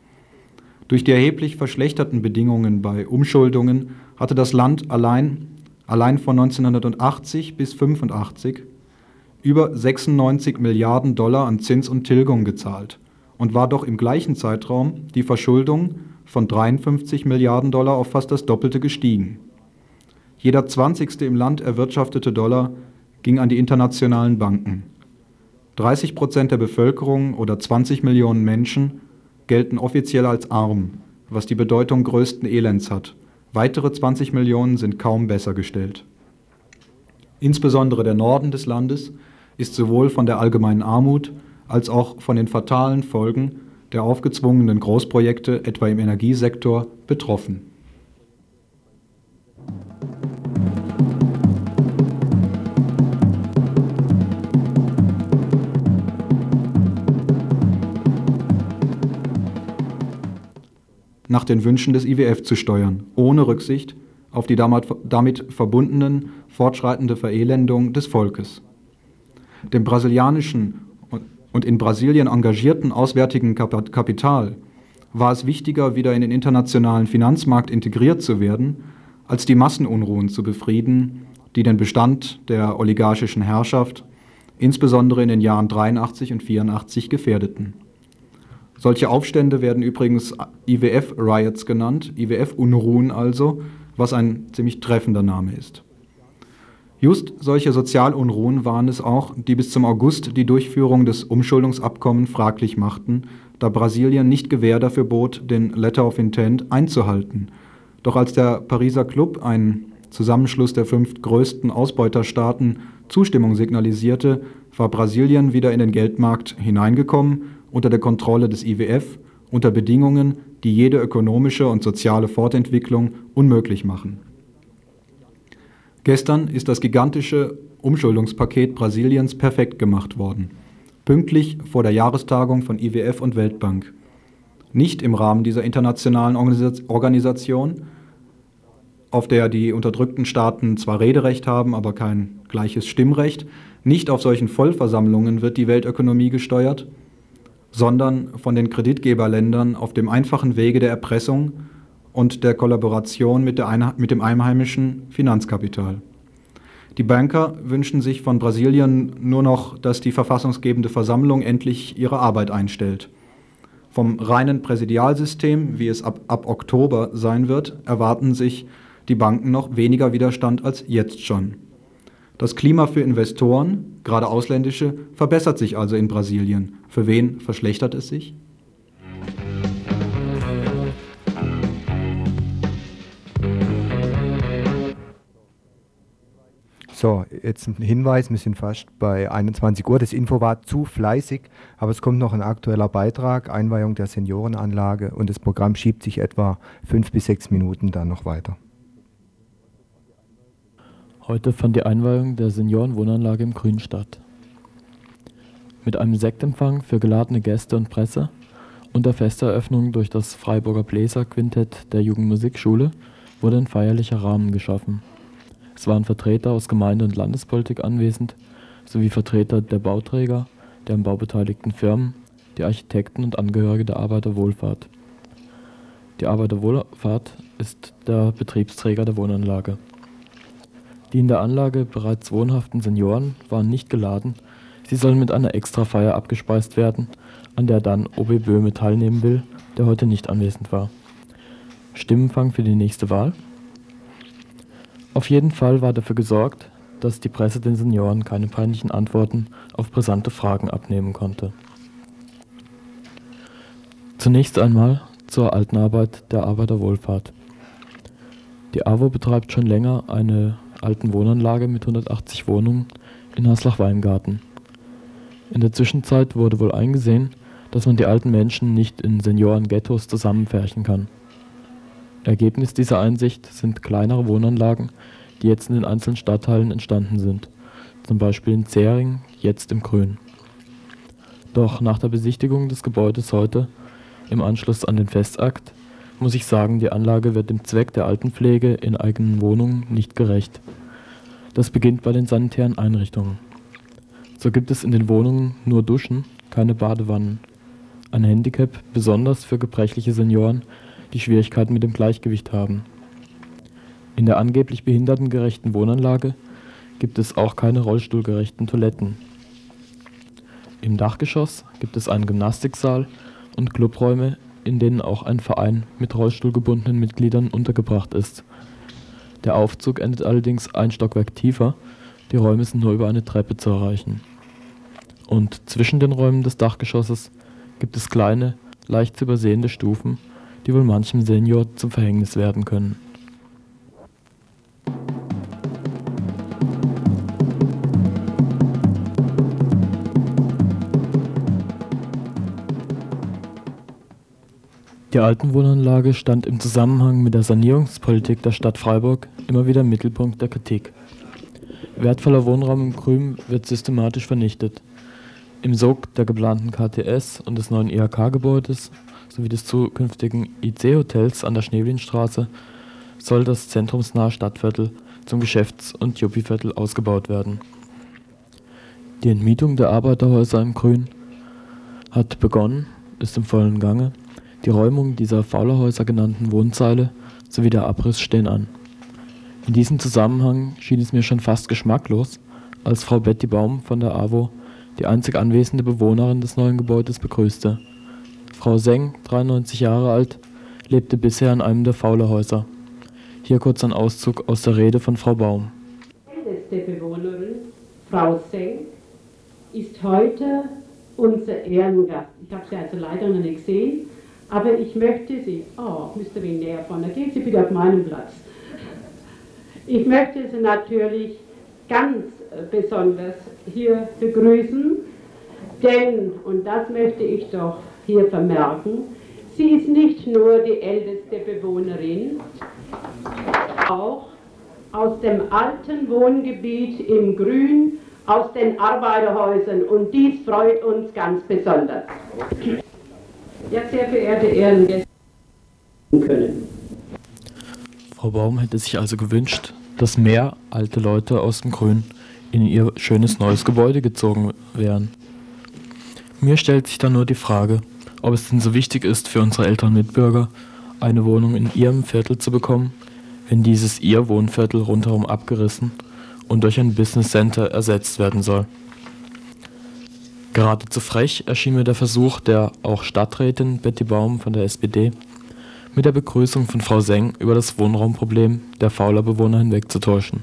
Durch die erheblich verschlechterten Bedingungen bei Umschuldungen hatte das Land allein, allein von 1980 bis 1985 über 96 Milliarden Dollar an Zins und Tilgung gezahlt und war doch im gleichen Zeitraum die Verschuldung von 53 Milliarden Dollar auf fast das Doppelte gestiegen. Jeder 20. im Land erwirtschaftete Dollar ging an die internationalen Banken. 30 Prozent der Bevölkerung oder 20 Millionen Menschen gelten offiziell als arm, was die Bedeutung größten Elends hat. Weitere 20 Millionen sind kaum besser gestellt. Insbesondere der Norden des Landes ist sowohl von der allgemeinen Armut als auch von den fatalen Folgen der aufgezwungenen Großprojekte, etwa im Energiesektor, betroffen. nach den Wünschen des IWF zu steuern, ohne Rücksicht auf die damit verbundenen fortschreitende Verelendung des Volkes. Dem brasilianischen und in Brasilien engagierten auswärtigen Kapital war es wichtiger, wieder in den internationalen Finanzmarkt integriert zu werden, als die Massenunruhen zu befrieden, die den Bestand der oligarchischen Herrschaft insbesondere in den Jahren 83 und 84 gefährdeten. Solche Aufstände werden übrigens IWF-Riots genannt, IWF-Unruhen also, was ein ziemlich treffender Name ist. Just solche Sozialunruhen waren es auch, die bis zum August die Durchführung des Umschuldungsabkommens fraglich machten, da Brasilien nicht Gewähr dafür bot, den Letter of Intent einzuhalten. Doch als der Pariser Club, ein Zusammenschluss der fünf größten Ausbeuterstaaten, Zustimmung signalisierte, war Brasilien wieder in den Geldmarkt hineingekommen, unter der Kontrolle des IWF, unter Bedingungen, die jede ökonomische und soziale Fortentwicklung unmöglich machen. Gestern ist das gigantische Umschuldungspaket Brasiliens perfekt gemacht worden. Pünktlich vor der Jahrestagung von IWF und Weltbank. Nicht im Rahmen dieser internationalen Organisation, auf der die unterdrückten Staaten zwar Rederecht haben, aber kein gleiches Stimmrecht. Nicht auf solchen Vollversammlungen wird die Weltökonomie gesteuert, sondern von den Kreditgeberländern auf dem einfachen Wege der Erpressung und der Kollaboration mit, der mit dem einheimischen Finanzkapital. Die Banker wünschen sich von Brasilien nur noch, dass die verfassungsgebende Versammlung endlich ihre Arbeit einstellt. Vom reinen Präsidialsystem, wie es ab, ab Oktober sein wird, erwarten sich die Banken noch weniger Widerstand als jetzt schon. Das Klima für Investoren, gerade ausländische, verbessert sich also in Brasilien. Für wen verschlechtert es sich? So, jetzt ein Hinweis, wir sind fast bei 21 Uhr. Das Info war zu fleißig, aber es kommt noch ein aktueller Beitrag, Einweihung der Seniorenanlage und das Programm schiebt sich etwa fünf bis sechs Minuten dann noch weiter. Heute fand die Einweihung der Seniorenwohnanlage im Grün statt. Mit einem Sektempfang für geladene Gäste und Presse und der Festeröffnung durch das Freiburger Bläserquintett der Jugendmusikschule wurde ein feierlicher Rahmen geschaffen. Es waren Vertreter aus Gemeinde und Landespolitik anwesend, sowie Vertreter der Bauträger, der am Bau beteiligten Firmen, die Architekten und Angehörige der Arbeiterwohlfahrt. Die Arbeiterwohlfahrt ist der Betriebsträger der Wohnanlage. Die in der Anlage bereits wohnhaften Senioren waren nicht geladen, sie sollen mit einer Extrafeier abgespeist werden, an der dann OB Böhme teilnehmen will, der heute nicht anwesend war. Stimmenfang für die nächste Wahl? Auf jeden Fall war dafür gesorgt, dass die Presse den Senioren keine peinlichen Antworten auf brisante Fragen abnehmen konnte. Zunächst einmal zur alten Arbeit der Arbeiterwohlfahrt. Die AWO betreibt schon länger eine alten Wohnanlage mit 180 Wohnungen in Haslach-Weingarten. In der Zwischenzeit wurde wohl eingesehen, dass man die alten Menschen nicht in Senioren-Ghettos zusammenfärchen kann. Ergebnis dieser Einsicht sind kleinere Wohnanlagen, die jetzt in den einzelnen Stadtteilen entstanden sind, zum Beispiel in Zähring, jetzt im Grün. Doch nach der Besichtigung des Gebäudes heute, im Anschluss an den Festakt, muss ich sagen, die Anlage wird dem Zweck der Altenpflege in eigenen Wohnungen nicht gerecht. Das beginnt bei den sanitären Einrichtungen. So gibt es in den Wohnungen nur Duschen, keine Badewannen. Ein Handicap, besonders für gebrechliche Senioren, die Schwierigkeiten mit dem Gleichgewicht haben. In der angeblich behindertengerechten Wohnanlage gibt es auch keine rollstuhlgerechten Toiletten. Im Dachgeschoss gibt es einen Gymnastiksaal und Clubräume, in denen auch ein Verein mit rollstuhlgebundenen Mitgliedern untergebracht ist. Der Aufzug endet allerdings ein Stockwerk tiefer, die Räume sind nur über eine Treppe zu erreichen. Und zwischen den Räumen des Dachgeschosses gibt es kleine, leicht zu übersehende Stufen, die wohl manchem Senior zum Verhängnis werden können. Die Altenwohnanlage stand im Zusammenhang mit der Sanierungspolitik der Stadt Freiburg immer wieder im Mittelpunkt der Kritik. Wertvoller Wohnraum im Grün wird systematisch vernichtet. Im Sog der geplanten KTS und des neuen IHK-Gebäudes sowie des zukünftigen IC-Hotels an der Schneewelinstraße soll das zentrumsnahe Stadtviertel zum Geschäfts- und Juppiviertel ausgebaut werden. Die Entmietung der Arbeiterhäuser im Grün hat begonnen, ist im vollen Gange die Räumung dieser Faulerhäuser genannten Wohnzeile sowie der Abriss stehen an. In diesem Zusammenhang schien es mir schon fast geschmacklos, als Frau Betty Baum von der AWO die einzig anwesende Bewohnerin des neuen Gebäudes begrüßte. Frau Seng, 93 Jahre alt, lebte bisher in einem der Faulerhäuser. Hier kurz ein Auszug aus der Rede von Frau Baum. Die älteste Bewohnerin, Frau Seng, ist heute unser Ehrengast. Ich habe sie also leider noch nicht gesehen, aber ich möchte Sie, oh, müsste wenig näher vorne, gehen Sie bitte auf meinen Platz. Ich möchte Sie natürlich ganz besonders hier begrüßen, denn, und das möchte ich doch hier vermerken, sie ist nicht nur die älteste Bewohnerin, auch aus dem alten Wohngebiet im Grün, aus den Arbeiterhäusern und dies freut uns ganz besonders. Ja, sehr verehrte Ehrengäste können. Frau Baum hätte sich also gewünscht, dass mehr alte Leute aus dem Grün in ihr schönes neues Gebäude gezogen wären. Mir stellt sich dann nur die Frage, ob es denn so wichtig ist für unsere älteren Mitbürger, eine Wohnung in ihrem Viertel zu bekommen, wenn dieses ihr Wohnviertel rundherum abgerissen und durch ein Business Center ersetzt werden soll. Geradezu frech erschien mir der Versuch der auch Stadträtin Betty Baum von der SPD, mit der Begrüßung von Frau Seng über das Wohnraumproblem der Fauler Bewohner hinwegzutäuschen.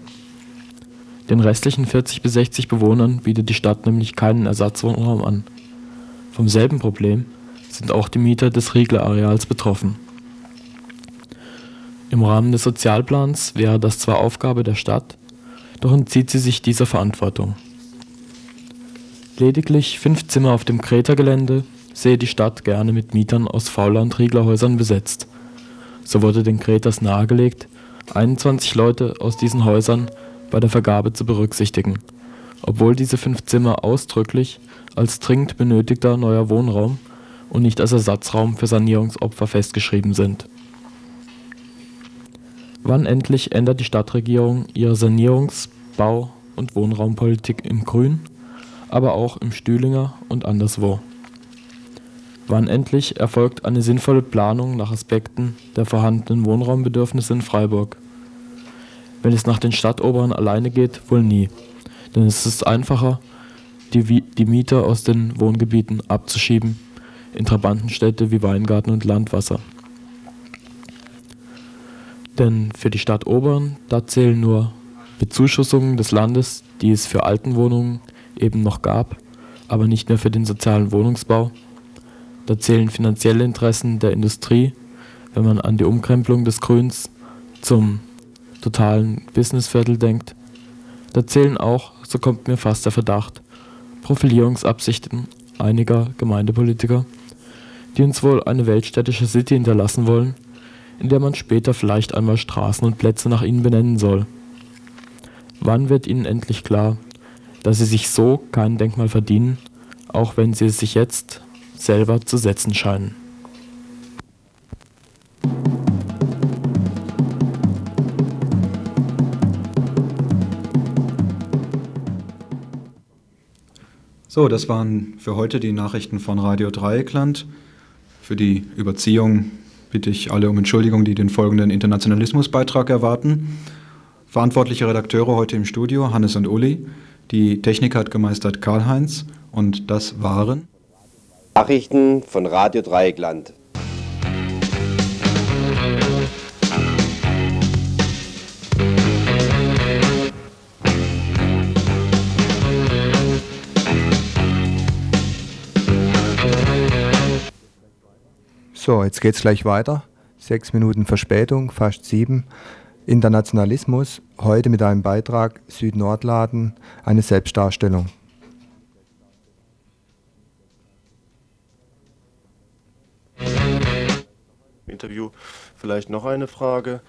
Den restlichen 40 bis 60 Bewohnern bietet die Stadt nämlich keinen Ersatzwohnraum an. Vom selben Problem sind auch die Mieter des Riegler-Areals betroffen. Im Rahmen des Sozialplans wäre das zwar Aufgabe der Stadt, doch entzieht sie sich dieser Verantwortung. Lediglich fünf Zimmer auf dem Kreta-Gelände sehe die Stadt gerne mit Mietern aus Fauler- und Rieglerhäusern besetzt. So wurde den Kretas nahegelegt, 21 Leute aus diesen Häusern bei der Vergabe zu berücksichtigen, obwohl diese fünf Zimmer ausdrücklich als dringend benötigter neuer Wohnraum und nicht als Ersatzraum für Sanierungsopfer festgeschrieben sind. Wann endlich ändert die Stadtregierung ihre Sanierungs-, Bau- und Wohnraumpolitik im Grün, aber auch im Stühlinger und anderswo? Wann endlich erfolgt eine sinnvolle Planung nach Aspekten der vorhandenen Wohnraumbedürfnisse in Freiburg? Wenn es nach den Stadtoberen alleine geht, wohl nie. Denn es ist einfacher, die, die Mieter aus den Wohngebieten abzuschieben in Trabantenstädte wie Weingarten und Landwasser. Denn für die Stadt Obern, da zählen nur Bezuschussungen des Landes, die es für Altenwohnungen eben noch gab, aber nicht mehr für den sozialen Wohnungsbau. Da zählen finanzielle Interessen der Industrie, wenn man an die Umkrempelung des Grüns zum totalen Businessviertel denkt. Da zählen auch, so kommt mir fast der Verdacht, Profilierungsabsichten einiger Gemeindepolitiker, die uns wohl eine weltstädtische City hinterlassen wollen, in der man später vielleicht einmal Straßen und Plätze nach ihnen benennen soll. Wann wird ihnen endlich klar, dass sie sich so kein Denkmal verdienen, auch wenn sie es sich jetzt selber zu setzen scheinen? So, das waren für heute die Nachrichten von Radio Dreieckland. Für die Überziehung bitte ich alle um Entschuldigung, die den folgenden Internationalismusbeitrag erwarten. Verantwortliche Redakteure heute im Studio, Hannes und Uli. Die Technik hat gemeistert Karl-Heinz und das waren Nachrichten von Radio Dreieckland. So, jetzt geht's gleich weiter. Sechs Minuten Verspätung, fast sieben. Internationalismus, heute mit einem Beitrag Süd-Nordladen, eine Selbstdarstellung. Interview vielleicht noch eine Frage.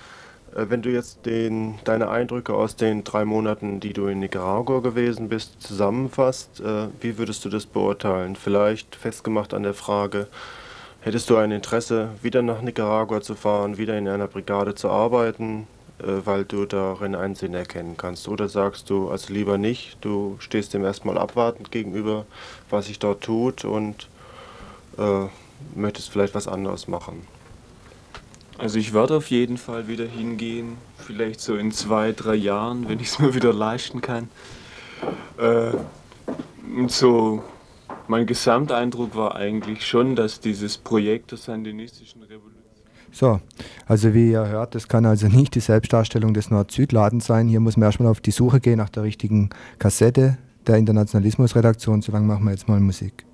Äh, wenn du jetzt den, deine Eindrücke aus den drei Monaten, die du in Nicaragua gewesen bist, zusammenfasst, äh, wie würdest du das beurteilen? Vielleicht festgemacht an der Frage, Hättest du ein Interesse, wieder nach Nicaragua zu fahren, wieder in einer Brigade zu arbeiten, äh, weil du darin einen Sinn erkennen kannst? Oder sagst du, also lieber nicht, du stehst dem erstmal abwartend gegenüber, was sich dort tut und äh, möchtest vielleicht was anderes machen? Also ich werde auf jeden Fall wieder hingehen, vielleicht so in zwei, drei Jahren, wenn ich es mir wieder leisten kann. Äh, so mein Gesamteindruck war eigentlich schon, dass dieses Projekt der sandinistischen Revolution. So, also wie ihr hört, das kann also nicht die Selbstdarstellung des Nord-Süd-Ladens sein. Hier muss man erstmal auf die Suche gehen nach der richtigen Kassette der Internationalismusredaktion. So lange machen wir jetzt mal Musik.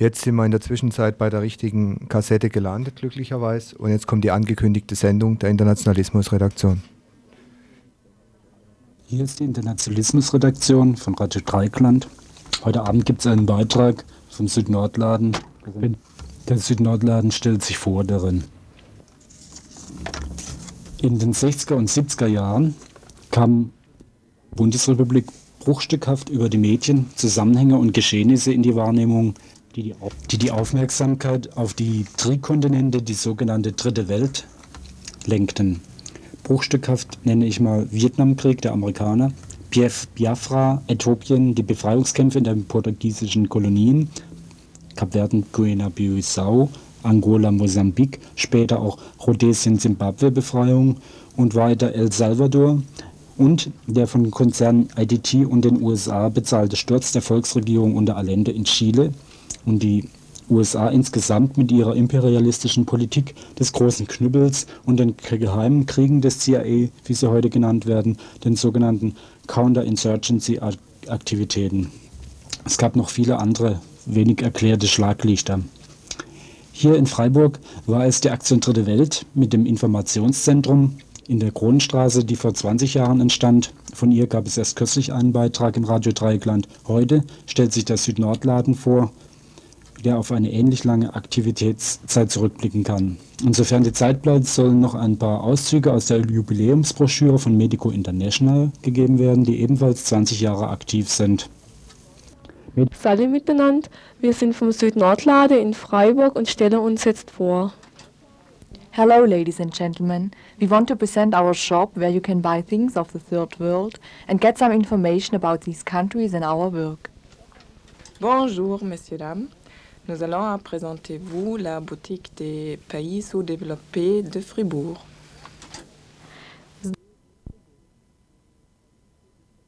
Jetzt sind wir in der Zwischenzeit bei der richtigen Kassette gelandet, glücklicherweise. Und jetzt kommt die angekündigte Sendung der Internationalismusredaktion. Hier ist die Internationalismusredaktion von Radio Dreikland. Heute Abend gibt es einen Beitrag vom Südnordladen. Der Südnordladen stellt sich vor darin. In den 60er und 70er Jahren kam Bundesrepublik bruchstückhaft über die Medien Zusammenhänge und Geschehnisse in die Wahrnehmung, die die, die die Aufmerksamkeit auf die Trikontinente, die sogenannte Dritte Welt, lenkten. Bruchstückhaft nenne ich mal Vietnamkrieg der Amerikaner, Biafra, Äthiopien, die Befreiungskämpfe in den portugiesischen Kolonien, Kapverden, Guinea-Bissau, Angola, Mosambik, später auch Rhodesien, Zimbabwe-Befreiung und weiter El Salvador, und der von Konzernen IDT und den USA bezahlte Sturz der Volksregierung unter Allende in Chile und die USA insgesamt mit ihrer imperialistischen Politik des großen Knüppels und den geheimen Kriegen des CIA, wie sie heute genannt werden, den sogenannten Counterinsurgency-Aktivitäten. Es gab noch viele andere wenig erklärte Schlaglichter. Hier in Freiburg war es die Aktion Dritte Welt mit dem Informationszentrum in der Kronenstraße, die vor 20 Jahren entstand. Von ihr gab es erst kürzlich einen Beitrag im Radio Dreieckland. Heute stellt sich der Südnordladen vor, der auf eine ähnlich lange Aktivitätszeit zurückblicken kann. Insofern die Zeit bleibt, sollen noch ein paar Auszüge aus der Jubiläumsbroschüre von Medico International gegeben werden, die ebenfalls 20 Jahre aktiv sind. Salut miteinander, wir sind vom Südnordlade in Freiburg und stellen uns jetzt vor. Hello, ladies and gentlemen. We want to present our shop where you can buy things of the third world and get some information about these countries and our work. Bonjour, messieurs, dames. Nous allons présenter vous la boutique des pays sous-développés de Fribourg.